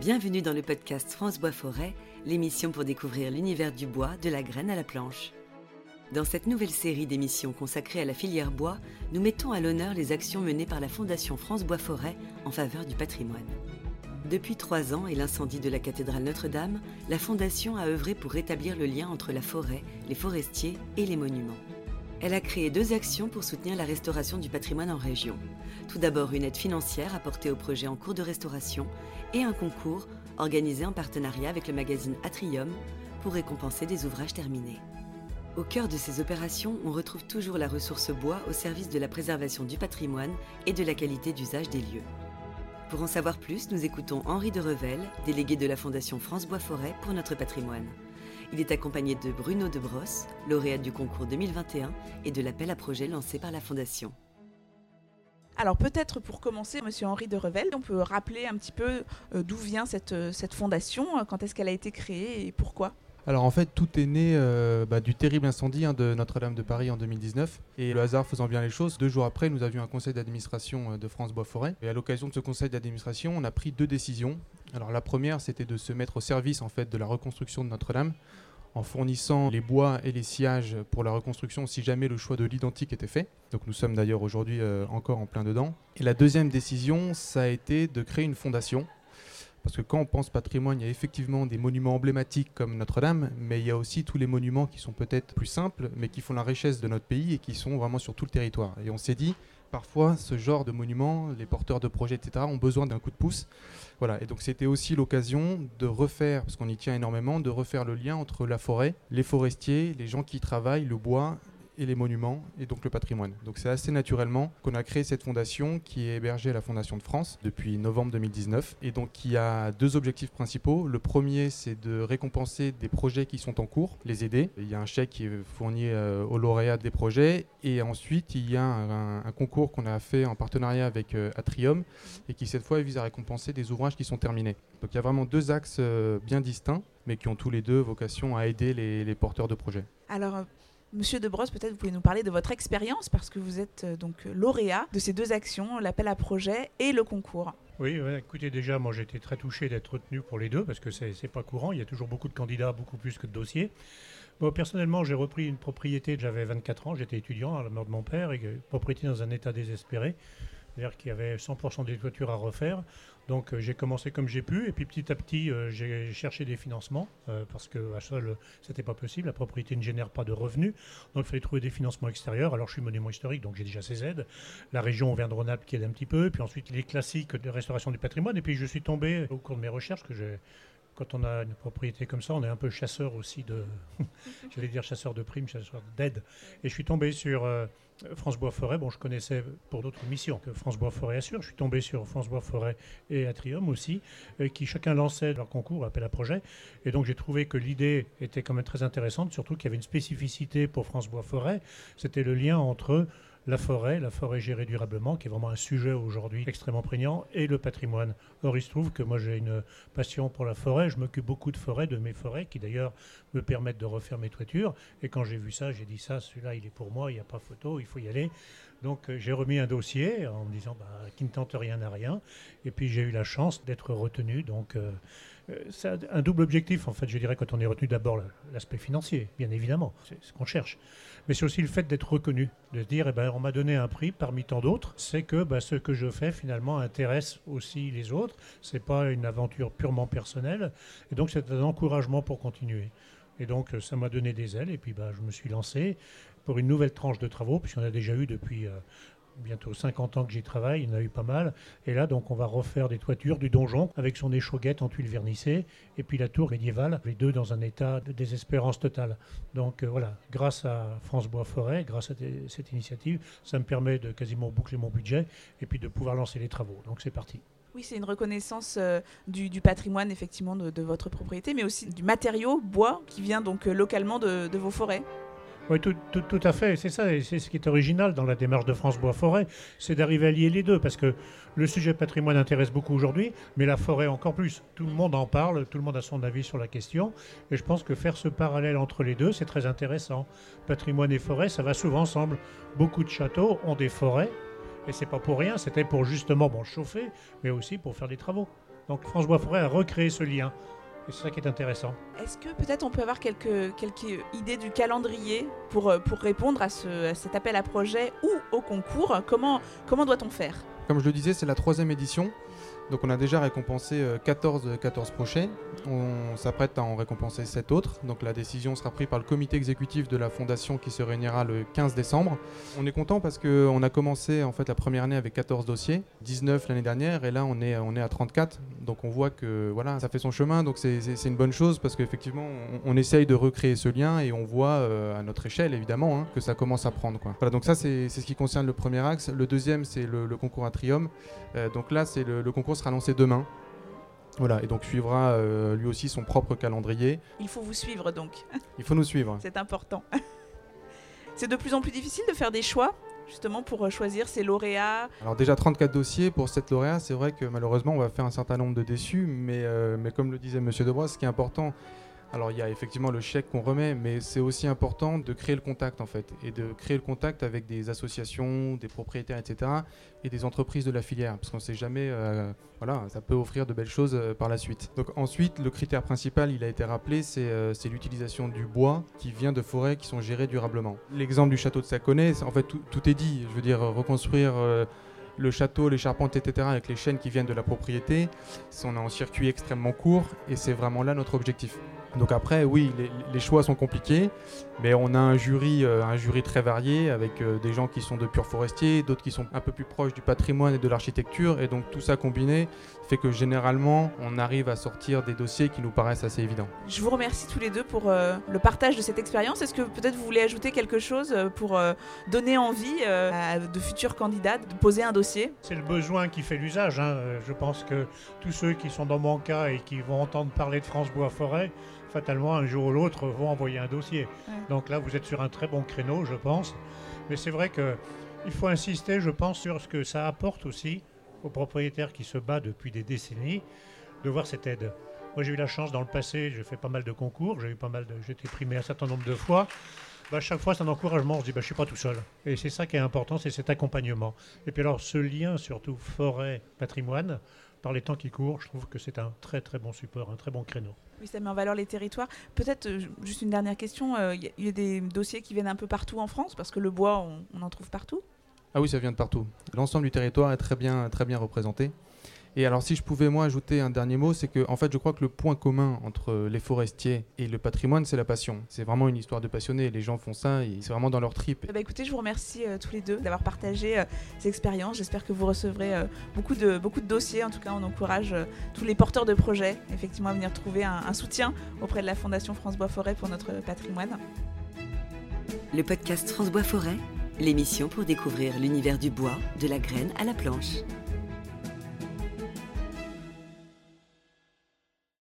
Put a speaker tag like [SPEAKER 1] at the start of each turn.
[SPEAKER 1] Bienvenue dans le podcast France Bois Forêt, l'émission pour découvrir l'univers du bois, de la graine à la planche. Dans cette nouvelle série d'émissions consacrée à la filière bois, nous mettons à l'honneur les actions menées par la Fondation France Bois Forêt en faveur du patrimoine. Depuis trois ans et l'incendie de la cathédrale Notre-Dame, la Fondation a œuvré pour rétablir le lien entre la forêt, les forestiers et les monuments. Elle a créé deux actions pour soutenir la restauration du patrimoine en région. Tout d'abord une aide financière apportée au projet en cours de restauration et un concours organisé en partenariat avec le magazine Atrium pour récompenser des ouvrages terminés. Au cœur de ces opérations, on retrouve toujours la ressource bois au service de la préservation du patrimoine et de la qualité d'usage des lieux. Pour en savoir plus, nous écoutons Henri de Revel, délégué de la Fondation France Bois Forêt pour notre patrimoine. Il est accompagné de Bruno de Brosse, lauréat du concours 2021 et de l'appel à projet lancé par la Fondation.
[SPEAKER 2] Alors peut-être pour commencer, Monsieur Henri de Revel, on peut rappeler un petit peu euh, d'où vient cette, euh, cette fondation, euh, quand est-ce qu'elle a été créée et pourquoi?
[SPEAKER 3] Alors en fait, tout est né bah, du terrible incendie hein, de Notre-Dame de Paris en 2019. Et le hasard faisant bien les choses, deux jours après, nous avions un conseil d'administration de France Bois Forêt. Et à l'occasion de ce conseil d'administration, on a pris deux décisions. Alors la première, c'était de se mettre au service en fait de la reconstruction de Notre-Dame en fournissant les bois et les sillages pour la reconstruction si jamais le choix de l'identique était fait. Donc nous sommes d'ailleurs aujourd'hui euh, encore en plein dedans. Et la deuxième décision, ça a été de créer une fondation. Parce que quand on pense patrimoine, il y a effectivement des monuments emblématiques comme Notre-Dame, mais il y a aussi tous les monuments qui sont peut-être plus simples, mais qui font la richesse de notre pays et qui sont vraiment sur tout le territoire. Et on s'est dit, parfois, ce genre de monuments, les porteurs de projets, etc., ont besoin d'un coup de pouce. Voilà, et donc c'était aussi l'occasion de refaire, parce qu'on y tient énormément, de refaire le lien entre la forêt, les forestiers, les gens qui travaillent, le bois et les monuments et donc le patrimoine. Donc c'est assez naturellement qu'on a créé cette fondation qui est hébergée à la Fondation de France depuis novembre 2019 et donc qui a deux objectifs principaux. Le premier c'est de récompenser des projets qui sont en cours, les aider. Il y a un chèque qui est fourni euh, aux lauréats des projets et ensuite il y a un, concours qu'on a fait en partenariat avec euh, Atrium et qui cette fois vise à récompenser des ouvrages qui sont terminés. Donc il y a vraiment deux axes euh, bien distincts mais qui ont tous les deux vocation à aider les, les porteurs de projets.
[SPEAKER 2] Alors Monsieur Debrosse, peut-être vous pouvez nous parler de votre expérience parce que vous êtes euh, donc lauréat de ces deux actions, l'appel à projet et le concours.
[SPEAKER 4] Oui, écoutez, déjà, moi j'étais très touché d'être retenu pour les deux parce que c'est pas courant. Il y a toujours beaucoup de candidats, beaucoup plus que de dossiers. Bon, personnellement, j'ai repris une propriété, j'avais 24 ans, j'étais étudiant à la mort de mon père, et une propriété dans un état désespéré, c'est-à-dire qu'il y avait 100% des toitures à refaire. Donc euh, j'ai commencé comme j'ai pu et puis petit à petit euh, j'ai cherché des financements euh, parce que à seul c'était pas possible, la propriété ne génère pas de revenus, donc il fallait trouver des financements extérieurs. Alors je suis monument historique donc j'ai déjà ces aides, la région Auvergne-Rhône-Alpes qui aide un petit peu, puis ensuite les classiques de restauration du patrimoine. Et puis je suis tombé au cours de mes recherches que j'ai quand on a une propriété comme ça, on est un peu chasseur aussi de, j'allais dire chasseur de primes, chasseur d'aide. Et je suis tombé sur France Bois Forêt, bon, je connaissais pour d'autres missions que France Bois Forêt assure. Je suis tombé sur France Bois Forêt et Atrium aussi, euh, qui chacun lançait leur concours, appel à projet. Et donc j'ai trouvé que l'idée était quand même très intéressante, surtout qu'il y avait une spécificité pour France Bois Forêt. C'était le lien entre la forêt, la forêt gérée durablement, qui est vraiment un sujet aujourd'hui extrêmement prégnant, et le patrimoine. Or, il se trouve que moi j'ai une passion pour la forêt, je m'occupe beaucoup de forêts, de mes forêts, qui d'ailleurs me permettent de refaire mes toitures. Et quand j'ai vu ça, j'ai dit ça, celui-là, il est pour moi, il n'y a pas photo, il faut y aller. Donc euh, j'ai remis un dossier en me disant bah, qui ne tente rien à rien. Et puis j'ai eu la chance d'être retenu. Donc euh, c'est un double objectif, en fait, je dirais, quand on est retenu d'abord l'aspect financier, bien évidemment, c'est ce qu'on cherche. Mais c'est aussi le fait d'être reconnu, de se dire, eh ben, on m'a donné un prix parmi tant d'autres, c'est que bah, ce que je fais finalement intéresse aussi les autres, c'est pas une aventure purement personnelle, et donc c'est un encouragement pour continuer. Et donc ça m'a donné des ailes, et puis bah, je me suis lancé pour une nouvelle tranche de travaux, puisqu'on a déjà eu depuis euh, bientôt 50 ans que j'y travaille, il y en a eu pas mal. Et là, donc, on va refaire des toitures du donjon avec son échauguette en tuiles vernissées et puis la tour médiévale, les deux dans un état de désespérance totale. Donc euh, voilà, grâce à France Bois Forêt, grâce à cette initiative, ça me permet de quasiment boucler mon budget et puis de pouvoir lancer les travaux. Donc c'est parti.
[SPEAKER 2] Oui, c'est une reconnaissance euh, du, patrimoine effectivement de, votre propriété, mais aussi du matériau bois qui vient donc euh, localement de vos forêts.
[SPEAKER 4] Oui, tout, à fait. C'est ça, c'est ce qui est original dans la démarche de France Bois Forêt, c'est d'arriver à lier les deux, parce que le sujet patrimoine intéresse beaucoup aujourd'hui, mais la forêt encore plus. Tout le monde en parle, tout le monde a son avis sur la question, et je pense que faire ce parallèle entre les deux, c'est très intéressant. Patrimoine et forêt, ça va souvent ensemble. Beaucoup de châteaux ont des forêts, et c'est pas pour rien, c'était pour justement bon, chauffer, mais aussi pour faire des travaux. Donc France Bois Forêt a recréé ce lien. C'est ça qui est intéressant.
[SPEAKER 2] Est-ce que peut-être on peut avoir quelques, quelques idées du calendrier pour, euh, pour répondre à, ce, à cet appel à projet ou au concours? Comment, comment doit-on faire?
[SPEAKER 3] Comme je le disais, c'est la troisième édition. Donc on a déjà récompensé 14, euh, 14 projets. On s'apprête à en récompenser 7 autres. Donc la décision sera prise par le comité exécutif de la fondation qui se réunira le 15 décembre. On est content parce qu'on a commencé en fait la première année avec 14 dossiers, 19 l'année dernière et là on est, on est à 34. Donc on voit que voilà, ça fait son chemin. Donc c'est une bonne chose parce qu'effectivement on, essaye de recréer ce lien et on voit euh, à notre échelle évidemment hein, que ça commence à prendre. Quoi. Voilà, donc ça c'est ce qui concerne le premier axe. Le deuxième c'est le, concours Atrium. Euh, donc là c'est le concours sera lancé demain. Voilà, et donc suivra euh, lui aussi son propre calendrier.
[SPEAKER 2] Il faut vous suivre donc.
[SPEAKER 3] Il faut nous suivre.
[SPEAKER 2] C'est important. C'est de plus en plus difficile de faire des choix justement pour choisir ses lauréats
[SPEAKER 3] Alors déjà 34 dossiers pour 7 lauréats, c'est vrai que malheureusement on va faire un certain nombre de déçus, mais, euh, mais comme le disait Monsieur Debrois, ce qui est important, alors il y a effectivement le chèque qu'on remet, mais c'est aussi important de créer le contact en fait, et de créer le contact avec des associations, des propriétaires, etc., et des entreprises de la filière, parce qu'on ne sait jamais, euh, voilà, ça peut offrir de belles choses euh, par la suite. Donc ensuite, le critère principal, il a été rappelé, c'est euh, l'utilisation du bois qui vient de forêts qui sont gérées durablement. L'exemple du château de Saconnet, en fait tout, tout, est dit, je veux dire reconstruire le château, les charpentes, etc., avec les chaînes qui viennent de la propriété, on est en circuit extrêmement court, et c'est vraiment là notre objectif. Donc après, oui, les, les, choix sont compliqués, mais on a un jury, euh, un jury très varié avec euh, des gens qui sont de purs forestiers, d'autres qui sont un peu plus proches du patrimoine et de l'architecture, et donc tout ça combiné fait que généralement, on arrive à sortir des dossiers qui nous paraissent assez évidents.
[SPEAKER 2] Je vous remercie tous les deux pour euh, le partage de cette expérience. Est-ce que peut-être vous voulez ajouter quelque chose pour euh, donner envie euh, à de futurs candidats de poser un dossier?
[SPEAKER 4] C'est le besoin qui fait l'usage. Hein. Je pense que tous ceux qui sont dans mon cas et qui vont entendre parler de France Bois Forêt, fatalement, un jour ou l'autre, vont envoyer un dossier. Ouais. Donc là, vous êtes sur un très bon créneau, je pense. Mais c'est vrai qu'il faut insister, je pense, sur ce que ça apporte aussi aux propriétaires qui se bat depuis des décennies de voir cette aide. Moi, j'ai eu la chance dans le passé, j'ai fait pas mal de concours, j'ai eu pas mal de, j'ai été primé un certain nombre de fois. Bah, chaque fois, c'est un encouragement. On se dit, bah, je suis pas tout seul. Et c'est ça qui est important, c'est cet accompagnement. Et puis alors, ce lien, surtout forêt-patrimoine, par les temps qui courent, je trouve que c'est un très très bon support, un très bon créneau.
[SPEAKER 2] Oui, ça met en valeur les territoires. Peut-être euh, juste une dernière question. Il euh, y, y, a des dossiers qui viennent un peu partout en France, parce que le bois, on, on en trouve partout?
[SPEAKER 3] Ah oui, ça vient de partout. L'ensemble du territoire est très bien, très bien représenté. Et alors, si je pouvais moi ajouter un dernier mot, c'est que en fait, je crois que le point commun entre les forestiers et le patrimoine, c'est la passion. C'est vraiment une histoire de passionnés. Les gens font ça, et c'est vraiment dans leur trip.
[SPEAKER 2] Bah écoutez, je vous remercie euh, tous les deux d'avoir partagé euh, ces expériences. J'espère que vous recevrez euh, beaucoup de beaucoup de dossiers. En tout cas, on encourage euh, tous les porteurs de projets, effectivement, à venir trouver un, un soutien auprès de la Fondation France Bois Forêt pour notre patrimoine.
[SPEAKER 1] Le podcast France Bois Forêt l'émission pour découvrir l'univers du bois, de la graine à la planche.